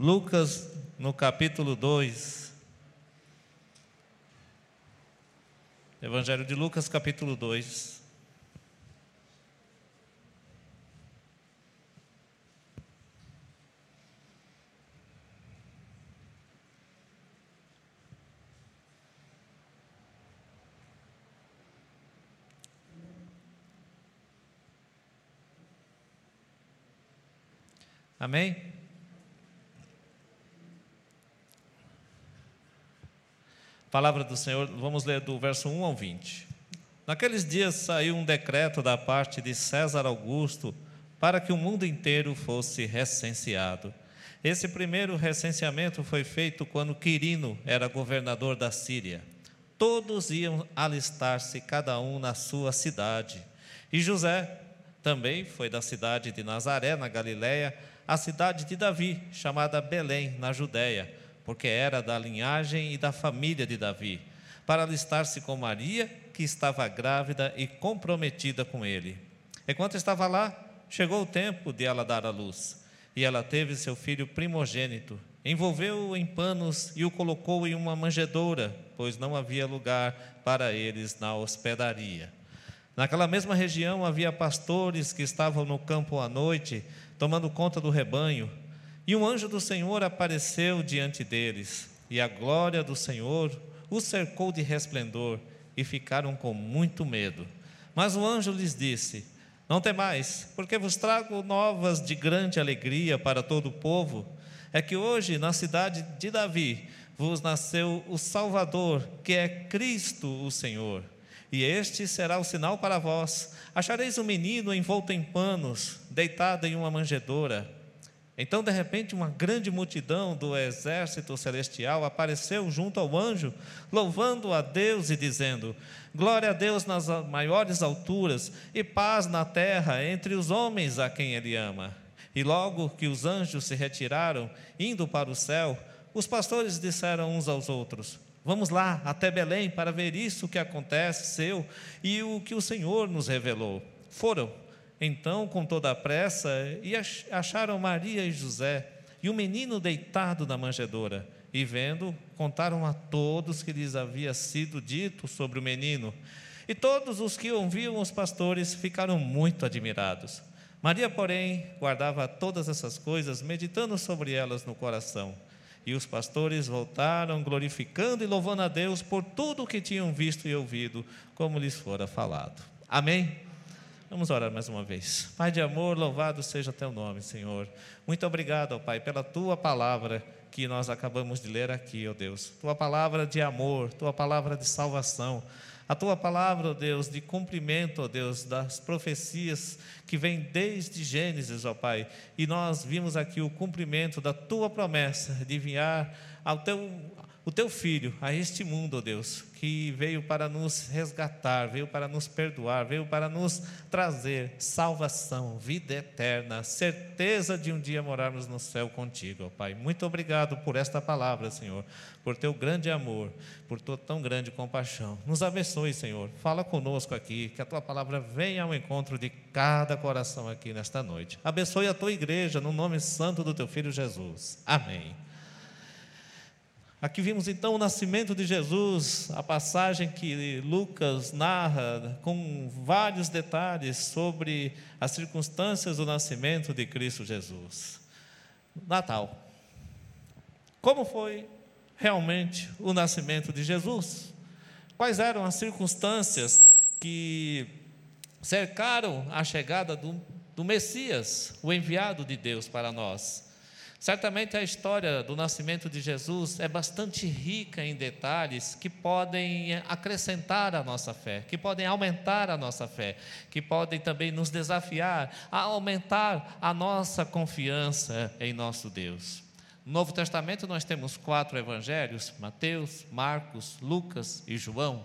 Lucas, no capítulo 2. Evangelho de Lucas, capítulo 2. Amém? Palavra do Senhor, vamos ler do verso 1 ao 20. Naqueles dias saiu um decreto da parte de César Augusto para que o mundo inteiro fosse recenseado. Esse primeiro recenseamento foi feito quando Quirino era governador da Síria. Todos iam alistar-se, cada um na sua cidade. E José também foi da cidade de Nazaré, na Galiléia, a cidade de Davi, chamada Belém, na Judéia, porque era da linhagem e da família de Davi, para alistar-se com Maria, que estava grávida e comprometida com ele. Enquanto estava lá, chegou o tempo de ela dar à luz, e ela teve seu filho primogênito. Envolveu-o em panos e o colocou em uma manjedoura, pois não havia lugar para eles na hospedaria. Naquela mesma região havia pastores que estavam no campo à noite, tomando conta do rebanho, e um anjo do Senhor apareceu diante deles, e a glória do Senhor os cercou de resplendor, e ficaram com muito medo. Mas o anjo lhes disse: Não temais, porque vos trago novas de grande alegria para todo o povo. É que hoje, na cidade de Davi, vos nasceu o Salvador, que é Cristo o Senhor. E este será o sinal para vós: achareis um menino envolto em panos, deitado em uma manjedoura. Então, de repente, uma grande multidão do exército celestial apareceu junto ao anjo, louvando a Deus e dizendo: Glória a Deus nas maiores alturas e paz na terra entre os homens a quem Ele ama. E logo que os anjos se retiraram, indo para o céu, os pastores disseram uns aos outros: Vamos lá até Belém para ver isso que aconteceu e o que o Senhor nos revelou. Foram, então, com toda a pressa, e acharam Maria e José e o menino deitado na manjedoura. E vendo, contaram a todos que lhes havia sido dito sobre o menino. E todos os que ouviam os pastores ficaram muito admirados. Maria, porém, guardava todas essas coisas, meditando sobre elas no coração. E os pastores voltaram glorificando e louvando a Deus por tudo o que tinham visto e ouvido, como lhes fora falado. Amém? Vamos orar mais uma vez. Pai de amor, louvado seja teu nome, Senhor. Muito obrigado, ó Pai, pela tua palavra que nós acabamos de ler aqui, ó Deus. Tua palavra de amor, tua palavra de salvação. A tua palavra, ó Deus, de cumprimento, ó Deus, das profecias que vêm desde Gênesis, ó Pai. E nós vimos aqui o cumprimento da tua promessa de enviar ao teu, o teu filho a este mundo, ó Deus, que veio para nos resgatar, veio para nos perdoar, veio para nos trazer salvação, vida eterna, certeza de um dia morarmos no céu contigo, ó Pai. Muito obrigado por esta palavra, Senhor, por teu grande amor, por tua tão grande compaixão. Nos abençoe, Senhor. Fala conosco aqui, que a tua palavra venha ao encontro de cada coração aqui nesta noite. Abençoe a tua igreja no nome santo do teu filho Jesus. Amém. Aqui vimos então o nascimento de Jesus, a passagem que Lucas narra com vários detalhes sobre as circunstâncias do nascimento de Cristo Jesus. Natal. Como foi realmente o nascimento de Jesus? Quais eram as circunstâncias que cercaram a chegada do, do Messias, o enviado de Deus para nós? Certamente a história do nascimento de Jesus é bastante rica em detalhes que podem acrescentar a nossa fé, que podem aumentar a nossa fé, que podem também nos desafiar a aumentar a nossa confiança em nosso Deus. No Novo Testamento nós temos quatro evangelhos: Mateus, Marcos, Lucas e João.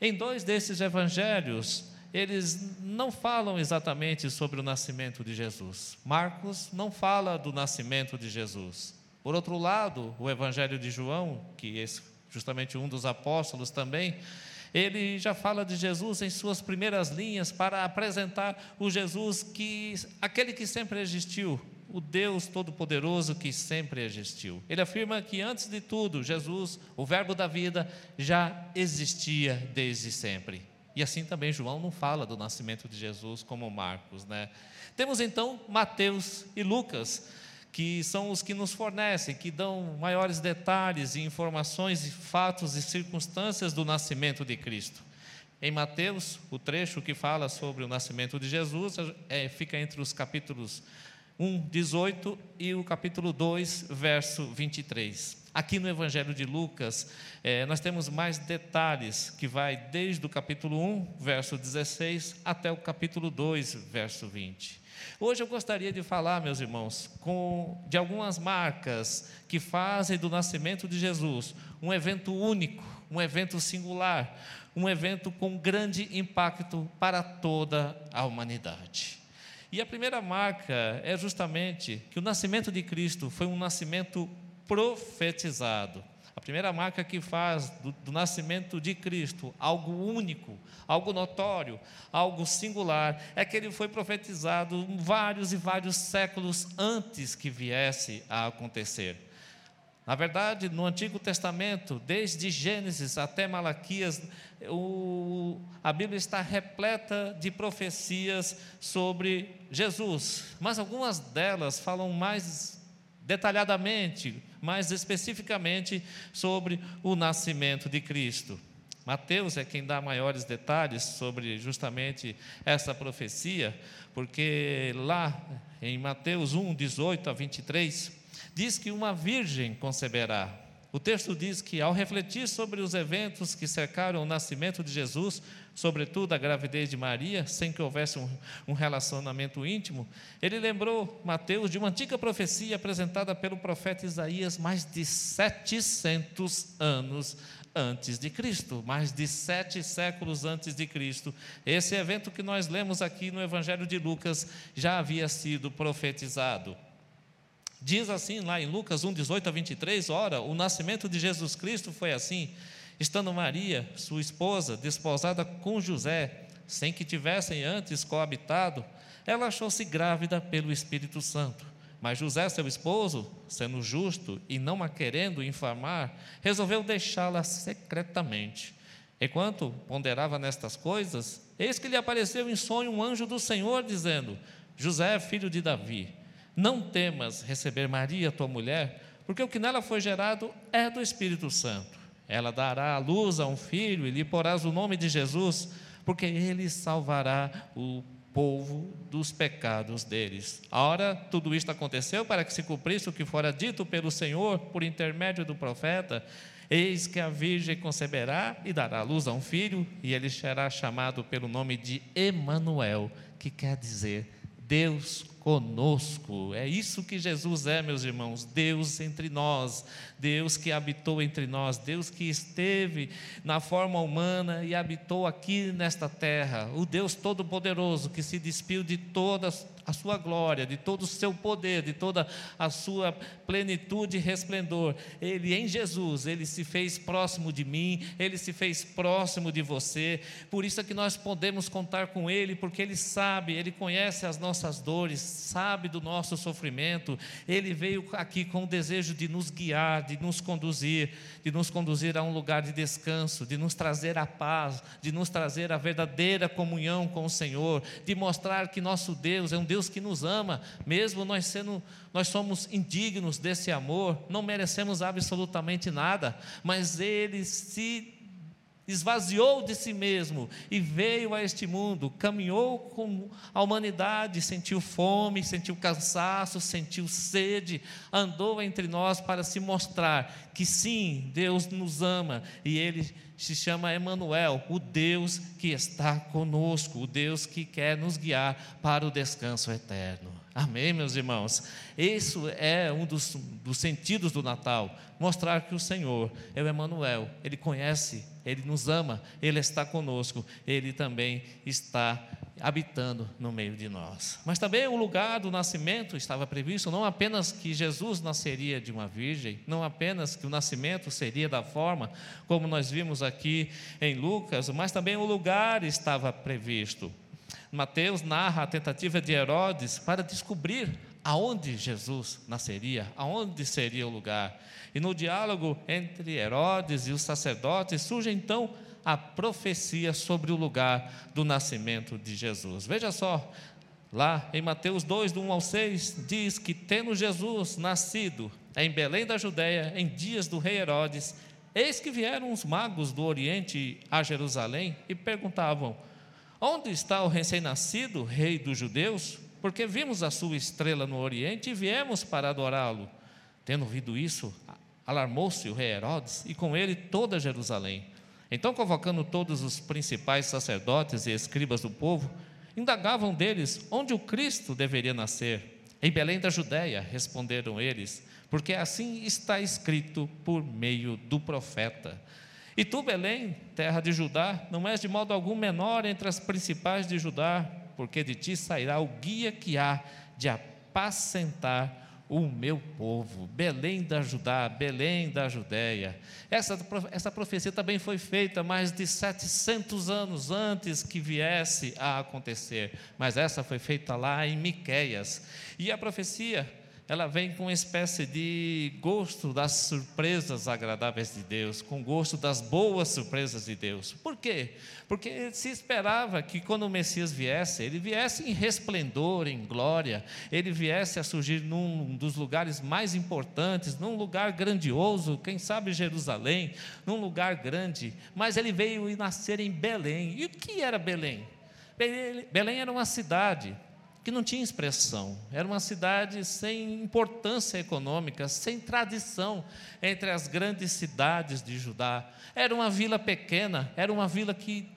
Em dois desses evangelhos, eles não falam exatamente sobre o nascimento de Jesus. Marcos não fala do nascimento de Jesus. Por outro lado, o Evangelho de João, que é justamente um dos apóstolos também, ele já fala de Jesus em suas primeiras linhas para apresentar o Jesus que aquele que sempre existiu, o Deus Todo-Poderoso que sempre existiu. Ele afirma que antes de tudo, Jesus, o Verbo da vida, já existia desde sempre. E assim também João não fala do nascimento de Jesus como Marcos, né? Temos então Mateus e Lucas, que são os que nos fornecem, que dão maiores detalhes e informações e fatos e circunstâncias do nascimento de Cristo. Em Mateus, o trecho que fala sobre o nascimento de Jesus é, fica entre os capítulos 1, 18 e o capítulo 2, verso 23. Aqui no Evangelho de Lucas, é, nós temos mais detalhes, que vai desde o capítulo 1, verso 16, até o capítulo 2, verso 20. Hoje eu gostaria de falar, meus irmãos, com, de algumas marcas que fazem do nascimento de Jesus um evento único, um evento singular, um evento com grande impacto para toda a humanidade. E a primeira marca é justamente que o nascimento de Cristo foi um nascimento profetizado. A primeira marca que faz do, do, nascimento de Cristo algo único, algo notório, algo singular, é que ele foi profetizado vários e vários séculos antes que viesse a acontecer. Na verdade, no Antigo Testamento, desde Gênesis até Malaquias, o, a Bíblia está repleta de profecias sobre Jesus, mas algumas delas falam mais detalhadamente, mais especificamente sobre o nascimento de Cristo. Mateus é quem dá maiores detalhes sobre justamente essa profecia, porque lá em Mateus 1, 18 a 23, diz que uma virgem conceberá. O texto diz que, ao refletir sobre os eventos que cercaram o nascimento de Jesus, sobretudo a gravidez de Maria, sem que houvesse um, um, relacionamento íntimo, ele lembrou Mateus de uma antiga profecia apresentada pelo profeta Isaías mais de 700 anos antes de Cristo, mais de sete séculos antes de Cristo. Esse evento que nós lemos aqui no Evangelho de Lucas já havia sido profetizado. Diz assim lá em Lucas 1, 18 a 23: Ora, o nascimento de Jesus Cristo foi assim, estando Maria, sua esposa, desposada com José, sem que tivessem antes coabitado, ela achou-se grávida pelo Espírito Santo. Mas José, seu esposo, sendo justo e não a querendo infamar, resolveu deixá-la secretamente. Enquanto ponderava nestas coisas, eis que lhe apareceu em sonho um anjo do Senhor, dizendo: José, filho de Davi, não temas receber Maria, tua mulher, porque o que nela foi gerado é do Espírito Santo. Ela dará à luz a um filho e lhe porás o nome de Jesus, porque ele salvará o povo dos pecados deles. A hora tudo isto aconteceu para que se cumprisse o que fora dito pelo Senhor por intermédio do profeta. Eis que a virgem conceberá e dará luz a um filho, e ele será chamado pelo nome de Emanuel, que quer dizer Deus conosco. É isso que Jesus é, meus irmãos, Deus entre nós, Deus que habitou entre nós, Deus que esteve na forma humana e habitou aqui nesta terra, o Deus todo-poderoso que se despiu de toda a sua glória, de todo o seu poder, de toda a sua plenitude e resplendor. Ele em Jesus, ele se fez próximo de mim, ele se fez próximo de você. Por isso é que nós podemos contar com ele, porque ele sabe, ele conhece as nossas dores, sabe do nosso sofrimento. Ele veio aqui com o desejo de nos guiar, de nos conduzir, de nos conduzir a um lugar de descanso, de nos trazer a paz, de nos trazer a verdadeira comunhão com o Senhor, de mostrar que nosso Deus é um Deus que nos ama, mesmo nós sendo nós somos indignos desse amor, não merecemos absolutamente nada, mas ele se esvaziou de si mesmo e veio a este mundo, caminhou com a humanidade, sentiu fome, sentiu cansaço, sentiu sede, andou entre nós para se mostrar que sim, Deus nos ama e ele se chama Emanuel, o Deus que está conosco, o Deus que quer nos guiar para o descanso eterno. Amém, meus irmãos? Isso é um dos, dos sentidos do Natal, mostrar que o Senhor é o Emanuel, Ele conhece, Ele nos ama, Ele está conosco, Ele também está habitando no meio de nós. Mas também o lugar do nascimento estava previsto, não apenas que Jesus nasceria de uma virgem, não apenas que o nascimento seria da forma como nós vimos aqui em Lucas, mas também o lugar estava previsto. Mateus narra a tentativa de Herodes para descobrir aonde Jesus nasceria, aonde seria o lugar. E no diálogo entre Herodes e os sacerdotes surge então a profecia sobre o lugar do nascimento de Jesus. Veja só, lá em Mateus 2, do 1 ao 6, diz que tendo Jesus nascido em Belém da Judéia, em dias do rei Herodes, eis que vieram os magos do Oriente a Jerusalém e perguntavam: Onde está o recém-nascido, rei dos judeus? Porque vimos a sua estrela no Oriente e viemos para adorá-lo. Tendo ouvido isso, alarmou-se o rei Herodes e com ele toda Jerusalém. Então, convocando todos os principais sacerdotes e escribas do povo, indagavam deles onde o Cristo deveria nascer. Em Belém da Judéia, responderam eles, porque assim está escrito por meio do profeta. E tu, Belém, terra de Judá, não és de modo algum menor entre as principais de Judá, porque de ti sairá o guia que há de apacentar o meu povo. Belém da Judá, Belém da Judéia. Essa, essa profecia também foi feita mais de 700 anos antes que viesse a acontecer, mas essa foi feita lá em Miqueias. E a profecia ela vem com uma espécie de gosto das surpresas agradáveis de Deus, com gosto das boas surpresas de Deus. Por quê? Porque se esperava que quando o Messias viesse, ele viesse em resplendor, em glória, ele viesse a surgir num dos lugares mais importantes, num lugar grandioso, quem sabe Jerusalém, num lugar grande, mas ele veio e nascer em Belém. E o que era Belém? Belém era uma cidade que não tinha expressão. Era uma cidade sem importância econômica, sem tradição entre as grandes cidades de Judá. Era uma vila pequena, era uma vila que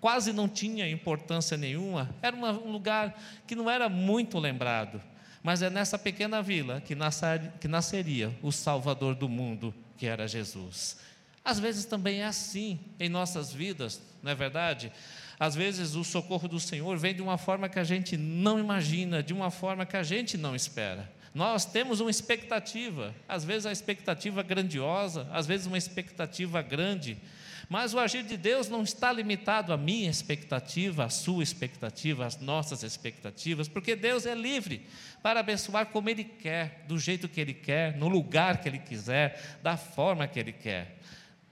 quase não tinha importância nenhuma, era uma, um lugar que não era muito lembrado. Mas é nessa pequena vila que, nascer, que nasceria o Salvador do mundo, que era Jesus. Às vezes também é assim em nossas vidas, não é verdade? Às vezes o socorro do Senhor vem de uma forma que a gente não imagina, de uma forma que a gente não espera. Nós temos uma expectativa, às vezes a expectativa grandiosa, às vezes uma expectativa grande, mas o agir de Deus não está limitado à minha expectativa, à sua expectativa, às nossas expectativas, porque Deus é livre para abençoar como Ele quer, do jeito que Ele quer, no lugar que Ele quiser, da forma que Ele quer.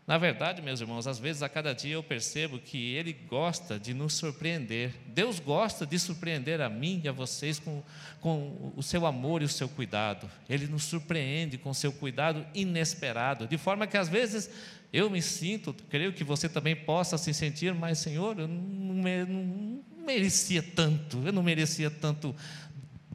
Na verdade, meus irmãos, às vezes a cada dia eu percebo que Ele gosta de nos surpreender. Deus gosta de surpreender a mim e a vocês com, com o seu amor e o seu cuidado. Ele nos surpreende com o seu cuidado inesperado, de forma que às vezes eu me sinto, creio que você também possa se sentir, mas Senhor, eu não, não merecia tanto, eu não merecia tanto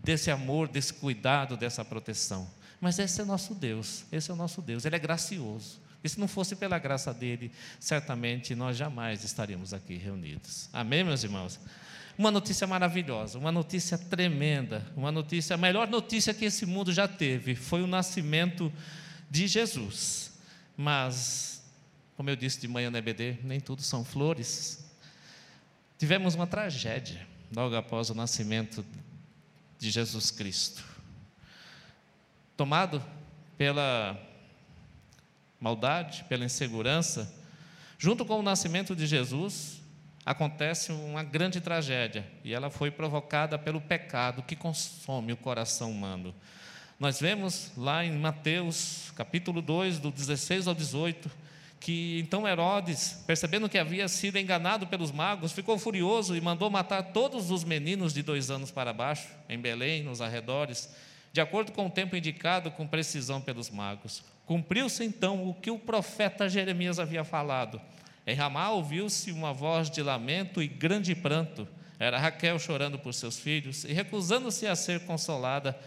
desse amor, desse cuidado, dessa proteção. Mas esse é nosso Deus, esse é o nosso Deus, Ele é gracioso. Se não fosse pela graça dele, certamente nós jamais estaríamos aqui reunidos. Amém, meus irmãos? Uma notícia maravilhosa, uma notícia tremenda, uma notícia, a melhor notícia que esse mundo já teve foi o nascimento de Jesus. Mas, como eu disse de manhã no EBD, nem tudo são flores. Tivemos uma tragédia logo após o nascimento de Jesus Cristo. Tomado pela maldade, pela insegurança, junto com o nascimento de Jesus, acontece uma grande tragédia, e ela foi provocada pelo pecado que consome o coração humano. Nós vemos lá em Mateus, capítulo 2, do 16 ao 18, que então Herodes, percebendo que havia sido enganado pelos magos, ficou furioso e mandou matar todos os meninos de dois anos para baixo, em Belém, nos arredores, de acordo com o tempo indicado com precisão pelos magos. Cumpriu-se então o que o profeta Jeremias havia falado. Em Ramá ouviu-se uma voz de lamento e grande pranto. Era Raquel chorando por seus filhos e recusando-se a ser consolada,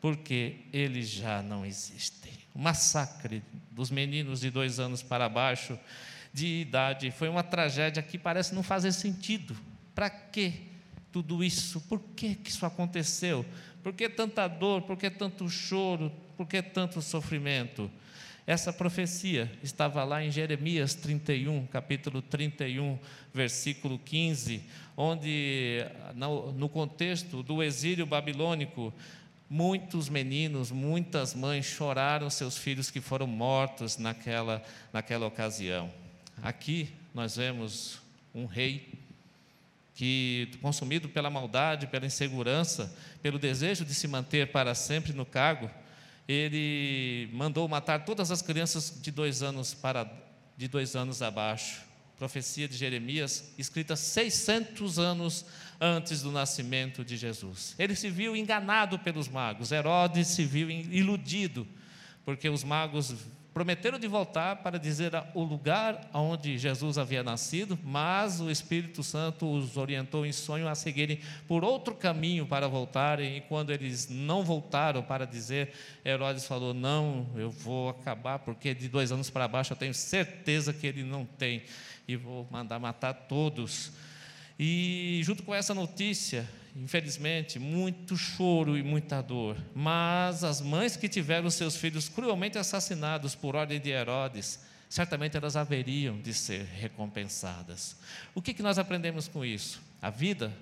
porque eles já não existem. O massacre dos meninos de dois anos para baixo de idade foi uma tragédia que parece não fazer sentido. Para que tudo isso? Por que, que isso aconteceu? Por que tanta dor? Por que tanto choro? Por que tanto sofrimento? Essa profecia estava lá em Jeremias 31, capítulo 31, versículo 15, onde, no contexto do exílio babilônico, muitos meninos, muitas mães choraram seus filhos que foram mortos naquela, naquela ocasião. Aqui nós vemos um rei que, consumido pela maldade, pela insegurança, pelo desejo de se manter para sempre no cargo, ele mandou matar todas as crianças de dois anos para de dois anos abaixo. Profecia de Jeremias, escrita 600 anos antes do nascimento de Jesus. Ele se viu enganado pelos magos. Herodes se viu iludido, porque os magos prometeram de voltar para dizer o lugar onde Jesus havia nascido, mas o Espírito Santo os orientou em sonho a seguirem por outro caminho para voltarem, e quando eles não voltaram para dizer, Herodes falou: Não, eu vou acabar, porque de dois anos para baixo eu tenho certeza que ele não tem, e vou mandar matar todos. E junto com essa notícia, infelizmente, muito choro e muita dor. Mas as mães que tiveram seus filhos cruelmente assassinados por ordem de Herodes, certamente elas haveriam de ser recompensadas. O que, que nós aprendemos com isso? A vida,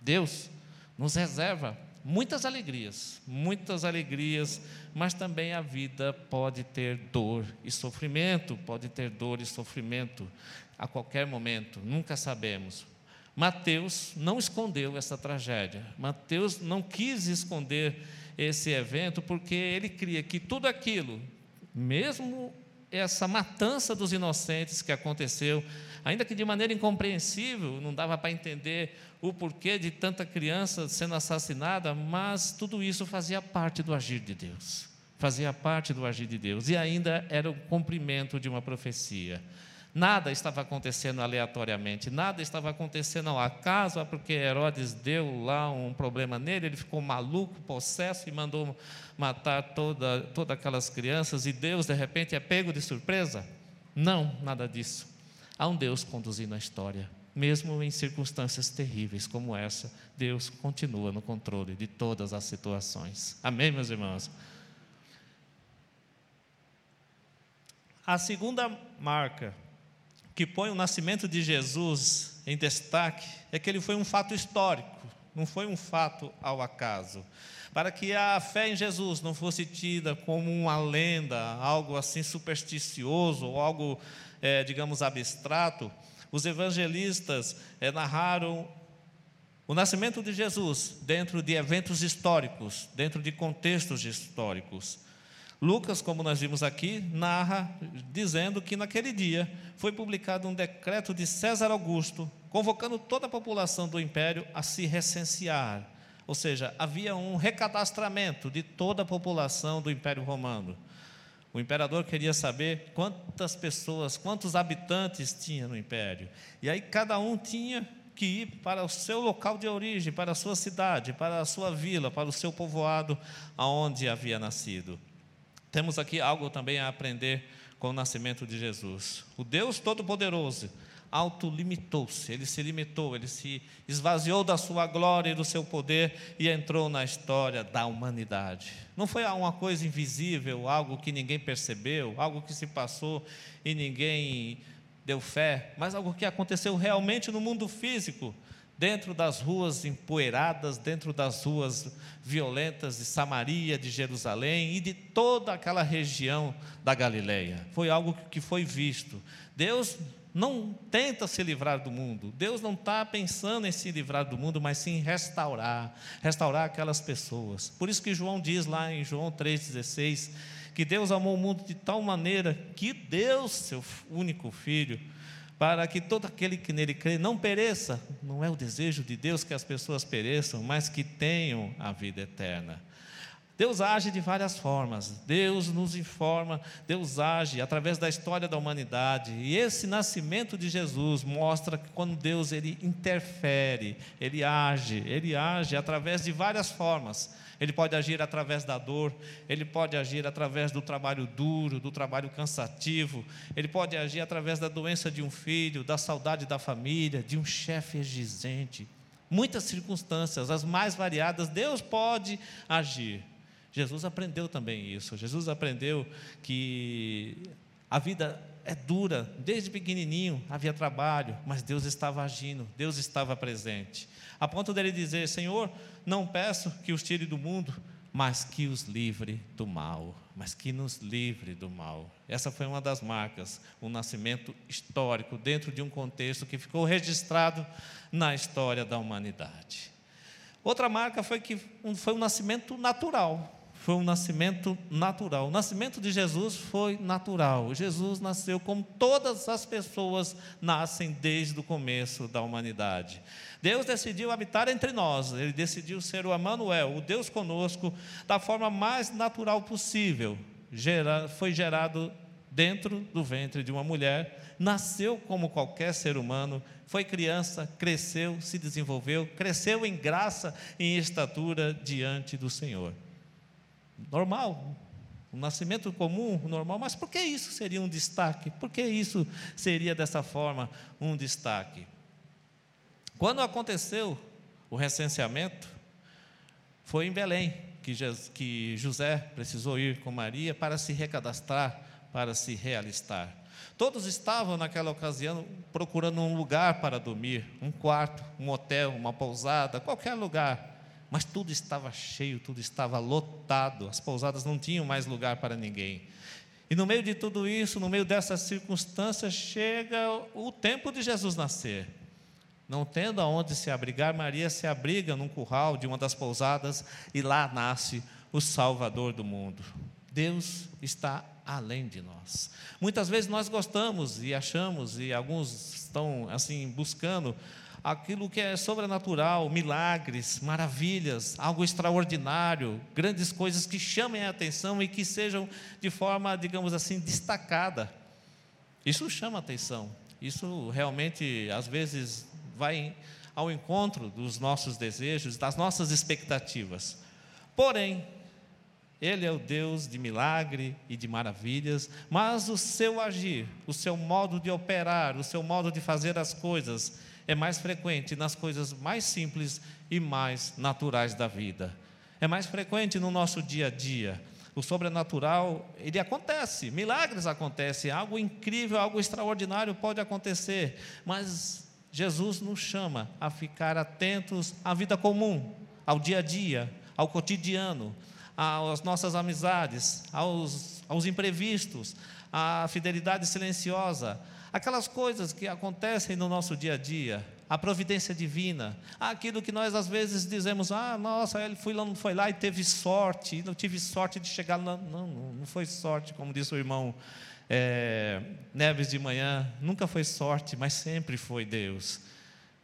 Deus, nos reserva muitas alegrias, muitas alegrias, mas também a vida pode ter dor e sofrimento, pode ter dor e sofrimento a qualquer momento, nunca sabemos. Mateus não escondeu essa tragédia. Mateus não quis esconder esse evento porque ele cria que tudo aquilo, mesmo essa matança dos inocentes que aconteceu, ainda que de maneira incompreensível, não dava para entender o porquê de tanta criança sendo assassinada, mas tudo isso fazia parte do agir de Deus. Fazia parte do agir de Deus e ainda era o cumprimento de uma profecia. Nada estava acontecendo aleatoriamente, nada estava acontecendo ao acaso, é porque Herodes deu lá um problema nele, ele ficou maluco, possesso e mandou matar toda, todas aquelas crianças, e Deus, de repente, é pego de surpresa? Não, nada disso. Há um Deus conduzindo a história, mesmo em circunstâncias terríveis como essa, Deus continua no controle de todas as situações. Amém, meus irmãos? A segunda marca que põe o nascimento de Jesus em destaque é que ele foi um fato histórico, não foi um fato ao acaso. Para que a fé em Jesus não fosse tida como uma lenda, algo assim supersticioso, ou algo, é, digamos, abstrato, os evangelistas é, narraram o nascimento de Jesus dentro de eventos históricos, dentro de contextos históricos. Lucas, como nós vimos aqui, narra dizendo que naquele dia foi publicado um decreto de César Augusto, convocando toda a população do império a se recensear. Ou seja, havia um recadastramento de toda a população do Império Romano. O imperador queria saber quantas pessoas, quantos habitantes tinha no império. E aí cada um tinha que ir para o seu local de origem, para a sua cidade, para a sua vila, para o seu povoado aonde havia nascido. Temos aqui algo também a aprender com o nascimento de Jesus. O Deus Todo-Poderoso autolimitou-se, ele se limitou, ele se esvaziou da sua glória e do seu poder e entrou na história da humanidade. Não foi uma coisa invisível, algo que ninguém percebeu, algo que se passou e ninguém deu fé, mas algo que aconteceu realmente no mundo físico dentro das ruas empoeiradas, dentro das ruas violentas de Samaria, de Jerusalém e de toda aquela região da Galileia. Foi algo que foi visto. Deus não tenta se livrar do mundo. Deus não está pensando em se livrar do mundo, mas sim restaurar, restaurar aquelas pessoas. Por isso que João diz lá em João 3,16 que Deus amou o mundo de tal maneira que Deus, seu único filho, para que todo aquele que nele crê não pereça. Não é o desejo de Deus que as pessoas pereçam, mas que tenham a vida eterna. Deus age de várias formas. Deus nos informa, Deus age através da história da humanidade. E esse nascimento de Jesus mostra que quando Deus ele interfere, ele age, ele age através de várias formas. Ele pode agir através da dor, ele pode agir através do trabalho duro, do trabalho cansativo, ele pode agir através da doença de um filho, da saudade da família, de um chefe exigente. Muitas circunstâncias, as mais variadas, Deus pode agir. Jesus aprendeu também isso. Jesus aprendeu que a vida é dura, desde pequenininho havia trabalho, mas Deus estava agindo, Deus estava presente. A ponto dele dizer: Senhor, não peço que os tire do mundo, mas que os livre do mal, mas que nos livre do mal. Essa foi uma das marcas, um nascimento histórico dentro de um contexto que ficou registrado na história da humanidade. Outra marca foi que foi um nascimento natural, foi um nascimento natural. O nascimento de Jesus foi natural. Jesus nasceu como todas as pessoas nascem desde o começo da humanidade. Deus decidiu habitar entre nós, ele decidiu ser o Emanuel, o Deus conosco, da forma mais natural possível. Gera, foi gerado dentro do ventre de uma mulher, nasceu como qualquer ser humano, foi criança, cresceu, se desenvolveu, cresceu em graça e em estatura diante do Senhor normal, um nascimento comum, normal, mas por que isso seria um destaque? Por que isso seria dessa forma um destaque? Quando aconteceu o recenseamento, foi em Belém que José precisou ir com Maria para se recadastrar, para se realistar. Todos estavam naquela ocasião procurando um lugar para dormir, um quarto, um hotel, uma pousada, qualquer lugar mas tudo estava cheio, tudo estava lotado, as pousadas não tinham mais lugar para ninguém. E no meio de tudo isso, no meio dessas circunstâncias, chega o tempo de Jesus nascer. Não tendo aonde se abrigar, Maria se abriga num curral de uma das pousadas e lá nasce o Salvador do mundo. Deus está além de nós. Muitas vezes nós gostamos e achamos, e alguns estão assim buscando aquilo que é sobrenatural, milagres, maravilhas, algo extraordinário, grandes coisas que chamem a atenção e que sejam de forma, digamos assim, destacada. Isso chama atenção. Isso realmente, às vezes, vai ao encontro dos nossos desejos, das nossas expectativas. Porém, ele é o Deus de milagre e de maravilhas, mas o seu agir, o seu modo de operar, o seu modo de fazer as coisas, é mais frequente nas coisas mais simples e mais naturais da vida. É mais frequente no nosso dia a dia. O sobrenatural, ele acontece, milagres acontecem, algo incrível, algo extraordinário pode acontecer, mas Jesus nos chama a ficar atentos à vida comum, ao dia a dia, ao cotidiano, às nossas amizades, aos, aos imprevistos, à fidelidade silenciosa, aquelas coisas que acontecem no nosso dia a dia, a providência divina, aquilo que nós às vezes dizemos, ah, nossa, ele foi lá, não foi lá e teve sorte, não tive sorte de chegar lá. Não, não foi sorte, como disse o irmão é, Neves de manhã, nunca foi sorte, mas sempre foi Deus.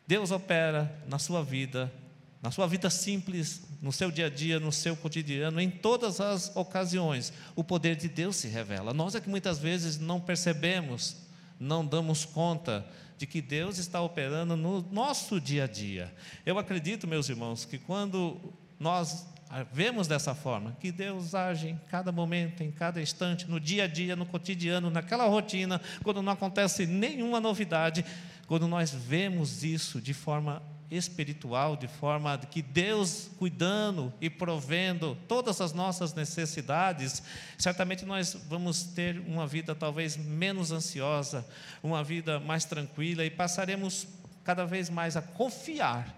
Deus opera na sua vida, na sua vida simples, no seu dia a dia, no seu cotidiano, em todas as ocasiões, o poder de Deus se revela. Nós é que muitas vezes não percebemos não damos conta de que Deus está operando no nosso dia a dia. Eu acredito, meus irmãos, que quando nós vemos dessa forma, que Deus age em cada momento, em cada instante, no dia a dia, no cotidiano, naquela rotina, quando não acontece nenhuma novidade, quando nós vemos isso de forma espiritual, de forma que Deus cuidando e provendo todas as nossas necessidades, certamente nós vamos ter uma vida talvez menos ansiosa, uma vida mais tranquila e passaremos cada vez mais a confiar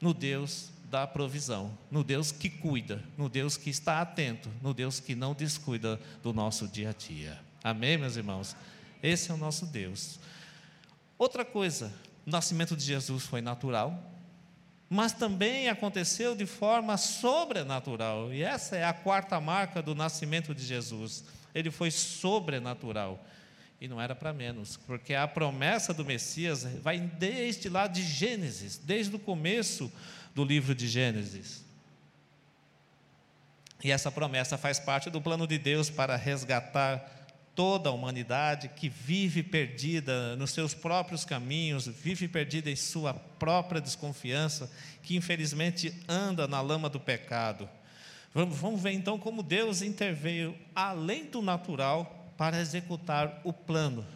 no Deus da provisão, no Deus que cuida, no Deus que está atento, no Deus que não descuida do nosso dia a dia. Amém, meus irmãos? Esse é o nosso Deus. Outra coisa, o nascimento de Jesus foi natural, mas também aconteceu de forma sobrenatural. E essa é a quarta marca do nascimento de Jesus. Ele foi sobrenatural. E não era para menos, porque a promessa do Messias vai desde lá de Gênesis, desde o começo do livro de Gênesis. E essa promessa faz parte do plano de Deus para resgatar toda a humanidade que vive perdida nos seus próprios caminhos, vive perdida em sua própria desconfiança, que infelizmente anda na lama do pecado. Vamos, ver então como Deus interveio além do natural para executar o plano,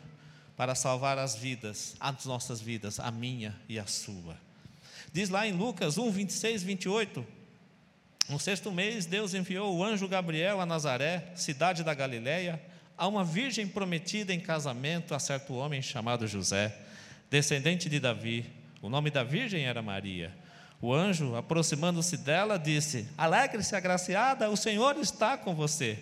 para salvar as vidas, as nossas vidas, a minha e a sua. Diz lá em Lucas 1, 26, 28. No sexto mês, Deus enviou o anjo Gabriel a Nazaré, cidade da Galiléia, a uma virgem prometida em casamento a certo homem chamado José, descendente de Davi. O nome da virgem era Maria. O anjo, aproximando-se dela, disse: Alegre-se, agraciada, o Senhor está com você.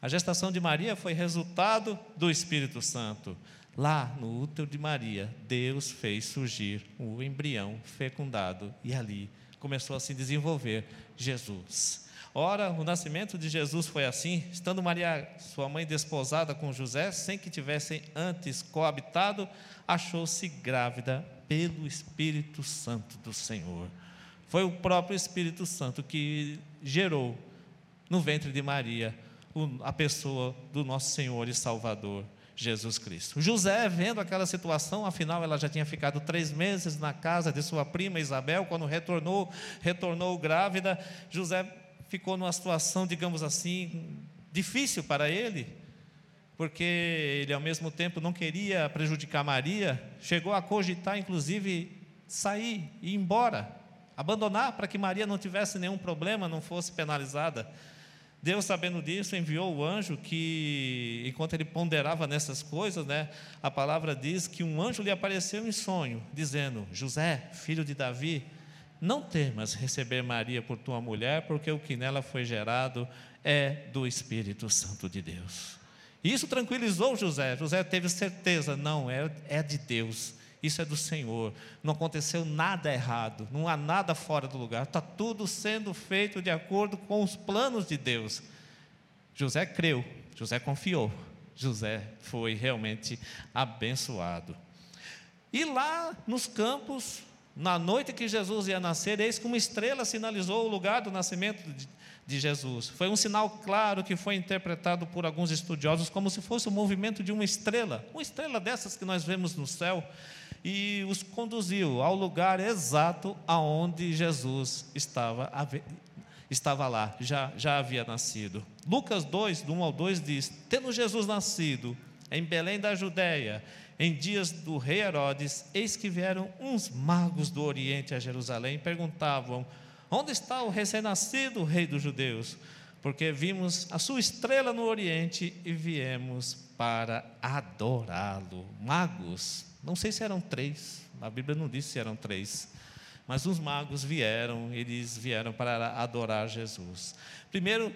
A gestação de Maria foi resultado do Espírito Santo. Lá no útero de Maria, Deus fez surgir o embrião fecundado e ali começou a se desenvolver Jesus. Ora, o nascimento de Jesus foi assim, estando Maria, sua mãe, desposada com José, sem que tivessem antes coabitado, achou-se grávida pelo Espírito Santo do Senhor. Foi o próprio Espírito Santo que gerou no ventre de Maria a pessoa do nosso Senhor e Salvador, Jesus Cristo. José, vendo aquela situação, afinal ela já tinha ficado três meses na casa de sua prima Isabel, quando retornou, retornou grávida, José ficou numa situação, digamos assim, difícil para ele, porque ele ao mesmo tempo não queria prejudicar Maria, chegou a cogitar inclusive sair e ir embora, abandonar para que Maria não tivesse nenhum problema, não fosse penalizada. Deus, sabendo disso, enviou o anjo que, enquanto ele ponderava nessas coisas, né, a palavra diz que um anjo lhe apareceu em sonho, dizendo: José, filho de Davi, não temas receber Maria por tua mulher, porque o que nela foi gerado é do Espírito Santo de Deus. Isso tranquilizou José. José teve certeza, não, é, é de Deus, isso é do Senhor. Não aconteceu nada errado, não há nada fora do lugar, está tudo sendo feito de acordo com os planos de Deus. José creu, José confiou, José foi realmente abençoado. E lá nos campos, na noite que Jesus ia nascer, eis que uma estrela sinalizou o lugar do nascimento de, Jesus. Foi um sinal claro que foi interpretado por alguns estudiosos como se fosse o movimento de uma estrela, uma estrela dessas que nós vemos no céu, e os conduziu ao lugar exato aonde Jesus estava, estava lá, já, já havia nascido. Lucas 2, do 1 ao 2 diz: Tendo Jesus nascido em Belém da Judéia, em dias do rei Herodes, eis que vieram uns magos do Oriente a Jerusalém e perguntavam: Onde está o recém-nascido rei dos judeus? Porque vimos a sua estrela no Oriente e viemos para adorá-lo. Magos, não sei se eram três, a Bíblia não disse se eram três, mas os magos vieram, eles vieram para adorar Jesus. Primeiro,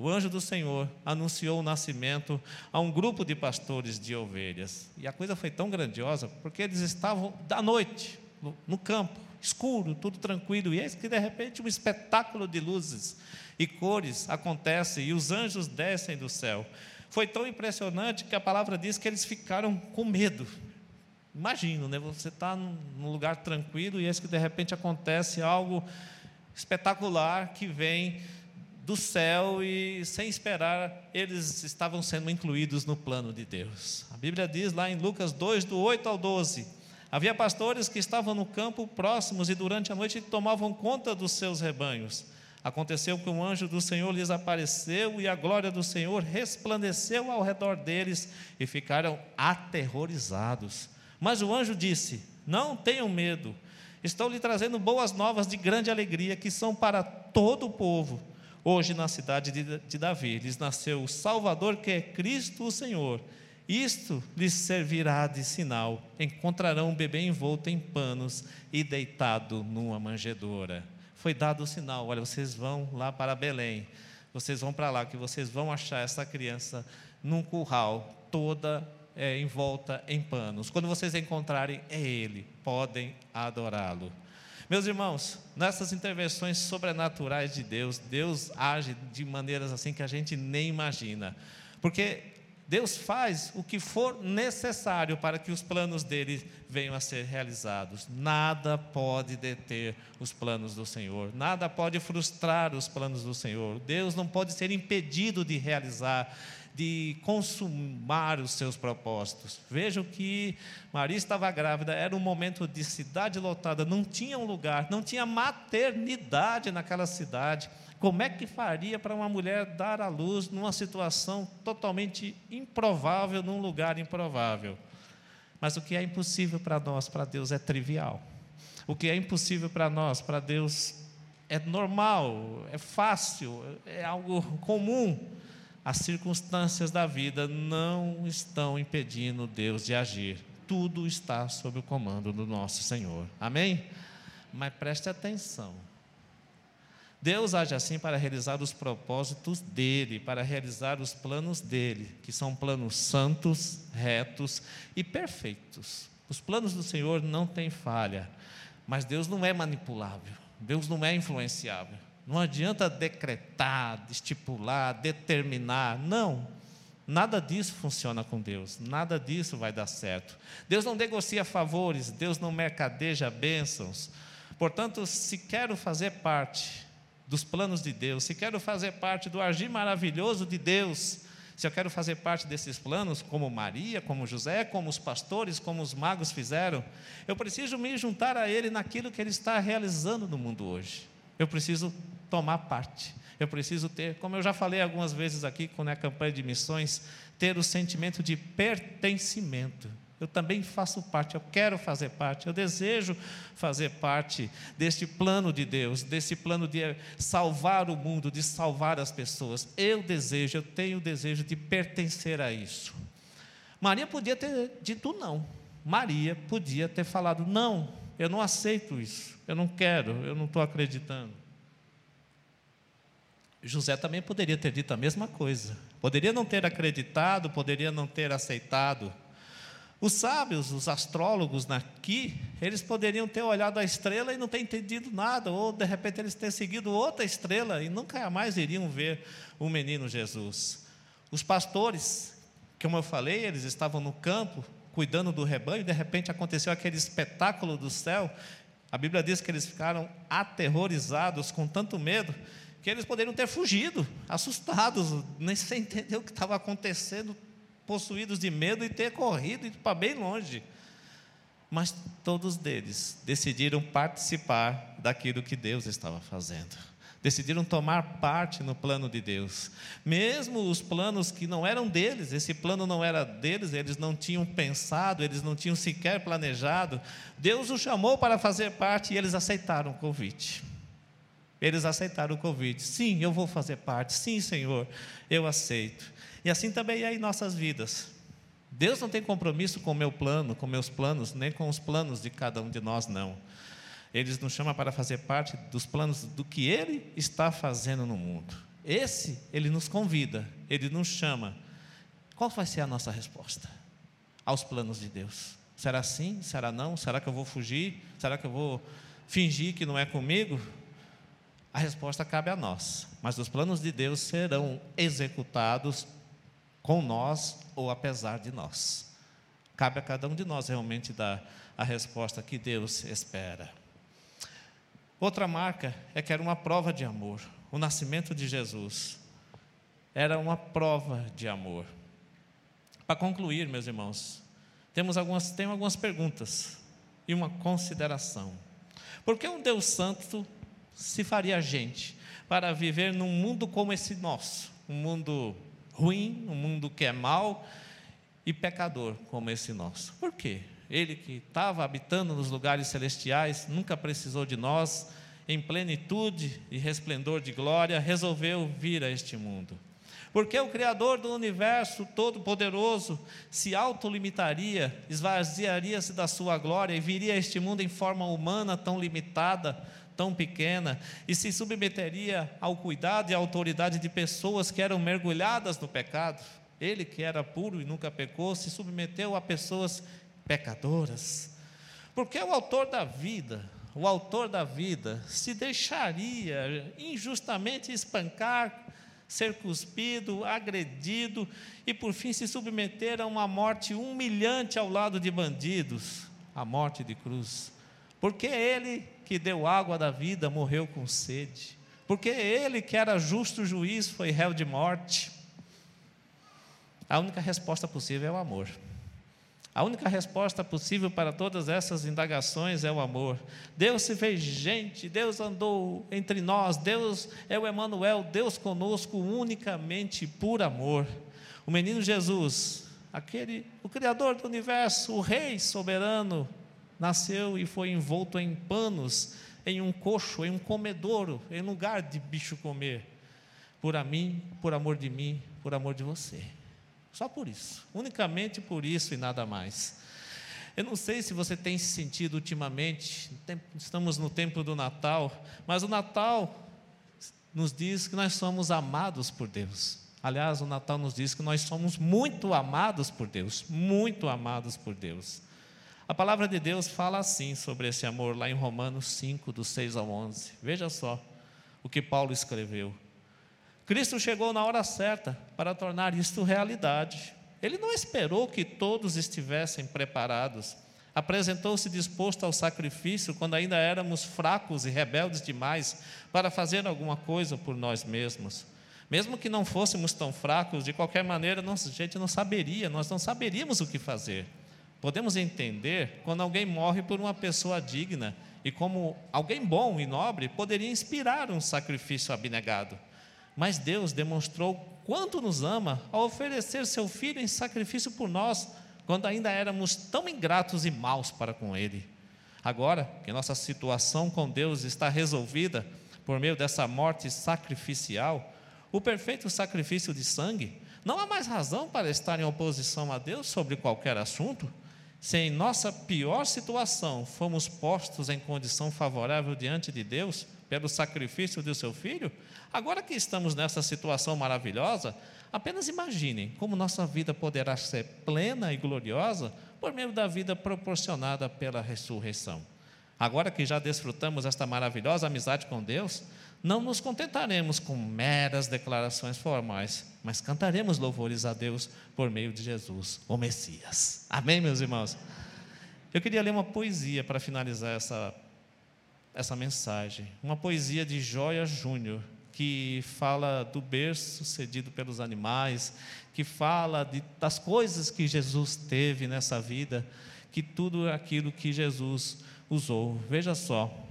o anjo do Senhor anunciou o nascimento a um grupo de pastores de ovelhas. E a coisa foi tão grandiosa, porque eles estavam da noite, no, campo, escuro, tudo tranquilo, e eis que de repente um espetáculo de luzes e cores acontece e os anjos descem do céu. Foi tão impressionante que a palavra diz que eles ficaram com medo. Imagino, né? Você está num lugar tranquilo e eis que de repente acontece algo espetacular que vem do céu e, sem esperar, eles estavam sendo incluídos no plano de Deus. A Bíblia diz lá em Lucas 2, do 8 ao 12: havia pastores que estavam no campo próximos e durante a noite tomavam conta dos seus rebanhos. Aconteceu que um anjo do Senhor lhes apareceu e a glória do Senhor resplandeceu ao redor deles e ficaram aterrorizados. Mas o anjo disse: Não tenham medo, estou lhe trazendo boas novas de grande alegria que são para todo o povo. Hoje, na cidade de Davi, lhes nasceu o Salvador, que é Cristo o Senhor. Isto lhes servirá de sinal: encontrarão um bebê envolto em panos e deitado numa manjedoura. Foi dado o sinal: olha, vocês vão lá para Belém, vocês vão para lá, que vocês vão achar essa criança num curral, toda é, envolta em panos. Quando vocês encontrarem, é Ele, podem adorá-lo. Meus irmãos, nessas intervenções sobrenaturais de Deus, Deus age de maneiras assim que a gente nem imagina. Porque Deus faz o que for necessário para que os planos dele venham a ser realizados. Nada pode deter os planos do Senhor, nada pode frustrar os planos do Senhor. Deus não pode ser impedido de realizar de consumar os seus propósitos. Vejam que Maria estava grávida, era um momento de cidade lotada, não tinha um lugar, não tinha maternidade naquela cidade. Como é que faria para uma mulher dar à luz numa situação totalmente improvável, num lugar improvável? Mas o que é impossível para nós, para Deus, é trivial. O que é impossível para nós, para Deus, é normal, é fácil, é algo comum as circunstâncias da vida não estão impedindo Deus de agir. Tudo está sob o comando do nosso Senhor. Amém? Mas preste atenção. Deus age assim para realizar os propósitos dele, para realizar os planos dele, que são planos santos, retos e perfeitos. Os planos do Senhor não têm falha, mas Deus não é manipulável, Deus não é influenciável. Não adianta decretar, estipular, determinar, não. Nada disso funciona com Deus, nada disso vai dar certo. Deus não negocia favores, Deus não mercadeja bênçãos. Portanto, se quero fazer parte dos planos de Deus, se quero fazer parte do agir maravilhoso de Deus, se eu quero fazer parte desses planos, como Maria, como José, como os pastores, como os magos fizeram, eu preciso me juntar a Ele naquilo que Ele está realizando no mundo hoje. Eu preciso tomar parte. Eu preciso ter, como eu já falei algumas vezes aqui, quando é a campanha de missões, ter o sentimento de pertencimento. Eu também faço parte, eu quero fazer parte, eu desejo fazer parte deste plano de Deus, desse plano de salvar o mundo, de salvar as pessoas. Eu desejo, eu tenho o desejo de pertencer a isso. Maria podia ter dito não. Maria podia ter falado: não, eu não aceito isso, eu não quero, eu não estou acreditando. José também poderia ter dito a mesma coisa. Poderia não ter acreditado, poderia não ter aceitado. Os sábios, os astrólogos aqui, eles poderiam ter olhado a estrela e não ter entendido nada, ou de repente eles ter seguido outra estrela e nunca mais iriam ver o menino Jesus. Os pastores, como eu falei, eles estavam no campo cuidando do rebanho, de repente aconteceu aquele espetáculo do céu. A Bíblia diz que eles ficaram aterrorizados, com tanto medo, que eles poderiam ter fugido, assustados, nem sem entender o que estava acontecendo, possuídos de medo e ter corrido para bem longe. Mas todos deles decidiram participar daquilo que Deus estava fazendo. Decidiram tomar parte no plano de Deus. Mesmo os planos que não eram deles, esse plano não era deles, eles não tinham pensado, eles não tinham sequer planejado. Deus os chamou para fazer parte e eles aceitaram o convite. Eles aceitaram o convite. Sim, eu vou fazer parte. Sim, Senhor, eu aceito. E assim também é em nossas vidas. Deus não tem compromisso com o meu plano, com meus planos, nem com os planos de cada um de nós, não. Ele nos chama para fazer parte dos planos do que Ele está fazendo no mundo. Esse, Ele nos convida, Ele nos chama. Qual vai ser a nossa resposta aos planos de Deus? Será sim? Será não? Será que eu vou fugir? Será que eu vou fingir que não é comigo? A resposta cabe a nós, mas os planos de Deus serão executados com nós ou apesar de nós. Cabe a cada um de nós realmente dar a resposta que Deus espera. Outra marca é que era uma prova de amor. O nascimento de Jesus era uma prova de amor. Para concluir, meus irmãos, temos algumas, tenho algumas perguntas e uma consideração. Por que um Deus Santo se faria gente para viver num mundo como esse nosso? Um mundo ruim, um mundo que é mau e pecador como esse nosso. Por quê? Ele que estava habitando nos lugares celestiais, nunca precisou de nós, em plenitude e resplendor de glória, resolveu vir a este mundo. Porque o Criador do universo todo-poderoso se autolimitaria, esvaziaria-se da sua glória e viria a este mundo em forma humana tão limitada, tão pequena e se submeteria ao cuidado e à autoridade de pessoas que eram mergulhadas no pecado. Ele, que era puro e nunca pecou, se submeteu a pessoas pecadoras. Porque o autor da vida, o autor da vida, se deixaria injustamente espancar, ser cuspido, agredido e por fim se submeter a uma morte humilhante ao lado de bandidos a morte de cruz. Porque ele que deu água da vida morreu com sede. Porque ele que era justo juiz foi réu de morte. A única resposta possível é o amor. A única resposta possível para todas essas indagações é o amor. Deus se fez gente, Deus andou entre nós, Deus é o Emanuel, Deus conosco unicamente por amor. O menino Jesus, aquele, o criador do universo, o rei soberano, nasceu e foi envolto em panos, em um coxo, em um comedouro, em lugar de bicho comer, por a mim, por amor de mim, por amor de você. Só por isso, unicamente por isso e nada mais. Eu não sei se você tem sentido ultimamente, estamos no tempo do Natal, mas o Natal nos diz que nós somos amados por Deus. Aliás, o Natal nos diz que nós somos muito amados por Deus, muito amados por Deus. A palavra de Deus fala assim sobre esse amor, lá em Romanos 5, do 6 ao 11. Veja só o que Paulo escreveu. Cristo chegou na hora certa para tornar isto realidade. Ele não esperou que todos estivessem preparados. Apresentou-se disposto ao sacrifício quando ainda éramos fracos e rebeldes demais para fazer alguma coisa por nós mesmos. Mesmo que não fôssemos tão fracos, de qualquer maneira, a gente não saberia, nós não saberíamos o que fazer. Podemos entender quando alguém morre por uma pessoa digna e como alguém bom e nobre poderia inspirar um sacrifício abnegado. Mas Deus demonstrou quanto nos ama ao oferecer seu filho em sacrifício por nós, quando ainda éramos tão ingratos e maus para com ele. Agora que nossa situação com Deus está resolvida por meio dessa morte sacrificial, o perfeito sacrifício de sangue, não há mais razão para estar em oposição a Deus sobre qualquer assunto. Se em nossa pior situação fomos postos em condição favorável diante de Deus, pelo sacrifício do seu filho, agora que estamos nessa situação maravilhosa, apenas imaginem como nossa vida poderá ser plena e gloriosa por meio da vida proporcionada pela ressurreição. Agora que já desfrutamos esta maravilhosa amizade com Deus, não nos contentaremos com meras declarações formais, mas cantaremos louvores a Deus por meio de Jesus, o Messias. Amém, meus irmãos? Eu queria ler uma poesia para finalizar essa essa mensagem. Uma poesia de Joia Júnior, que fala do berço cedido pelos animais, que fala de, das coisas que Jesus teve nessa vida, que tudo aquilo que Jesus usou. Veja só.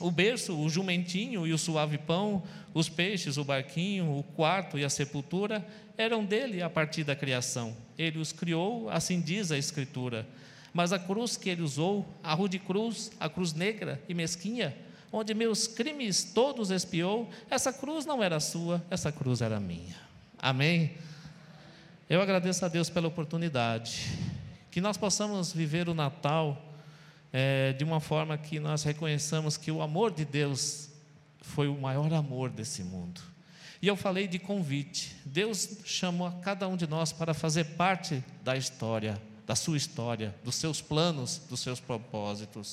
O berço, o jumentinho e o suave pão, os peixes, o barquinho, o quarto e a sepultura eram dele a partir da criação. Ele os criou, assim diz a Escritura. Mas a cruz que ele usou, a rude cruz, a cruz negra e mesquinha, onde meus crimes todos espiou, essa cruz não era sua, essa cruz era minha. Amém? Eu agradeço a Deus pela oportunidade, que nós possamos viver o Natal é, de uma forma que nós reconheçamos que o amor de Deus foi o maior amor desse mundo. E eu falei de convite. Deus chamou a cada um de nós para fazer parte da história da sua história, dos seus planos, dos seus propósitos.